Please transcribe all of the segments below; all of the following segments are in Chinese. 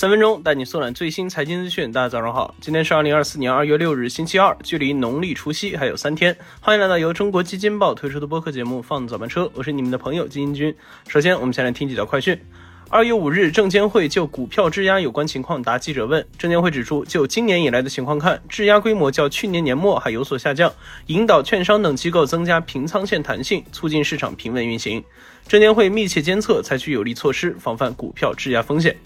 三分钟带你速览最新财经资讯。大家早上好，今天是二零二四年二月六日，星期二，距离农历除夕还有三天。欢迎来到由中国基金报推出的播客节目《放早班车》，我是你们的朋友基金君。首先，我们先来听几条快讯。二月五日，证监会就股票质押有关情况答记者问。证监会指出，就今年以来的情况看，质押规模较去年年末还有所下降，引导券商等机构增加平仓线弹性，促进市场平稳运行。证监会密切监测，采取有力措施，防范股票质押风险。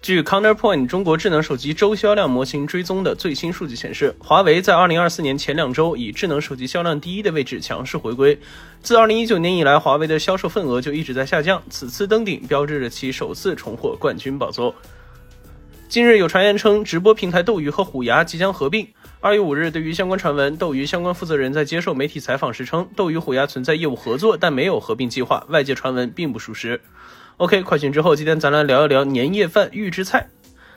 据 Counterpoint 中国智能手机周销量模型追踪的最新数据显示，华为在2024年前两周以智能手机销量第一的位置强势回归。自2019年以来，华为的销售份额就一直在下降，此次登顶标志着其首次重获冠军宝座。近日有传言称，直播平台斗鱼和虎牙即将合并。二月五日，对于相关传闻，斗鱼相关负责人在接受媒体采访时称，斗鱼虎牙存在业务合作，但没有合并计划，外界传闻并不属实。OK，快讯之后，今天咱来聊一聊年夜饭预制菜。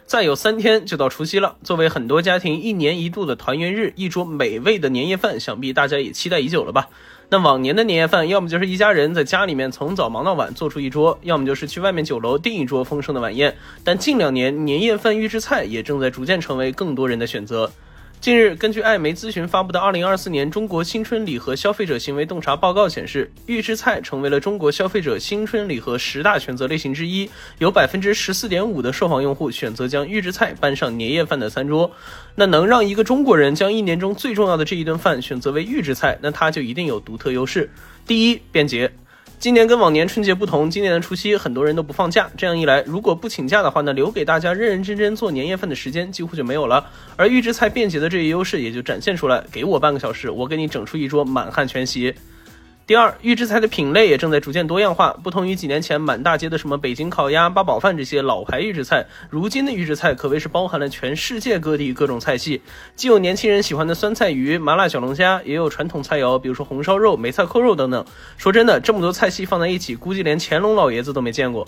再有三天就到除夕了，作为很多家庭一年一度的团圆日，一桌美味的年夜饭，想必大家也期待已久了吧？那往年的年夜饭，要么就是一家人在家里面从早忙到晚做出一桌，要么就是去外面酒楼订一桌丰盛的晚宴。但近两年，年夜饭预制菜也正在逐渐成为更多人的选择。近日，根据艾媒咨询发布的《二零二四年中国新春礼盒消费者行为洞察报告》显示，预制菜成为了中国消费者新春礼盒十大选择类型之一，有百分之十四点五的受访用户选择将预制菜搬上年夜饭的餐桌。那能让一个中国人将一年中最重要的这一顿饭选择为预制菜，那它就一定有独特优势。第一，便捷。今年跟往年春节不同，今年的除夕很多人都不放假。这样一来，如果不请假的话那，留给大家认认真真做年夜饭的时间几乎就没有了。而预制菜便捷的这一优势也就展现出来，给我半个小时，我给你整出一桌满汉全席。第二，预制菜的品类也正在逐渐多样化。不同于几年前满大街的什么北京烤鸭、八宝饭这些老牌预制菜，如今的预制菜可谓是包含了全世界各地各种菜系，既有年轻人喜欢的酸菜鱼、麻辣小龙虾，也有传统菜肴，比如说红烧肉、梅菜扣肉等等。说真的，这么多菜系放在一起，估计连乾隆老爷子都没见过。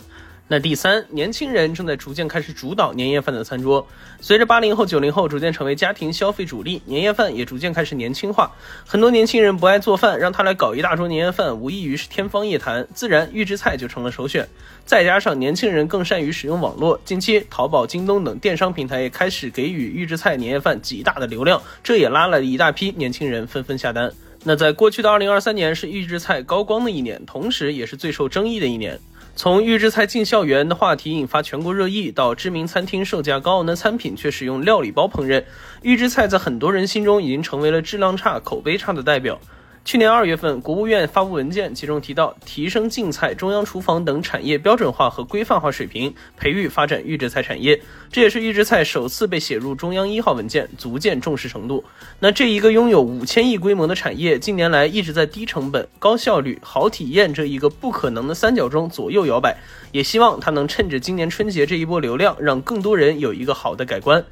那第三，年轻人正在逐渐开始主导年夜饭的餐桌。随着八零后、九零后逐渐成为家庭消费主力，年夜饭也逐渐开始年轻化。很多年轻人不爱做饭，让他来搞一大桌年夜饭，无异于是天方夜谭。自然，预制菜就成了首选。再加上年轻人更善于使用网络，近期淘宝、京东等电商平台也开始给予预制菜年夜饭极大的流量，这也拉了一大批年轻人纷纷下单。那在过去的二零二三年是预制菜高光的一年，同时也是最受争议的一年。从预制菜进校园的话题引发全国热议，到知名餐厅售价高昂的餐品却使用料理包烹饪，预制菜在很多人心中已经成为了质量差、口碑差的代表。去年二月份，国务院发布文件，其中提到提升净菜、中央厨房等产业标准化和规范化水平，培育发展预制菜产业。这也是预制菜首次被写入中央一号文件，足见重视程度。那这一个拥有五千亿规模的产业，近年来一直在低成本、高效率、好体验这一个不可能的三角中左右摇摆。也希望它能趁着今年春节这一波流量，让更多人有一个好的改观。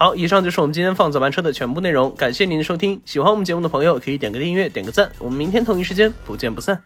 好，以上就是我们今天放早班车的全部内容，感谢您的收听。喜欢我们节目的朋友可以点个订阅，点个赞。我们明天同一时间不见不散。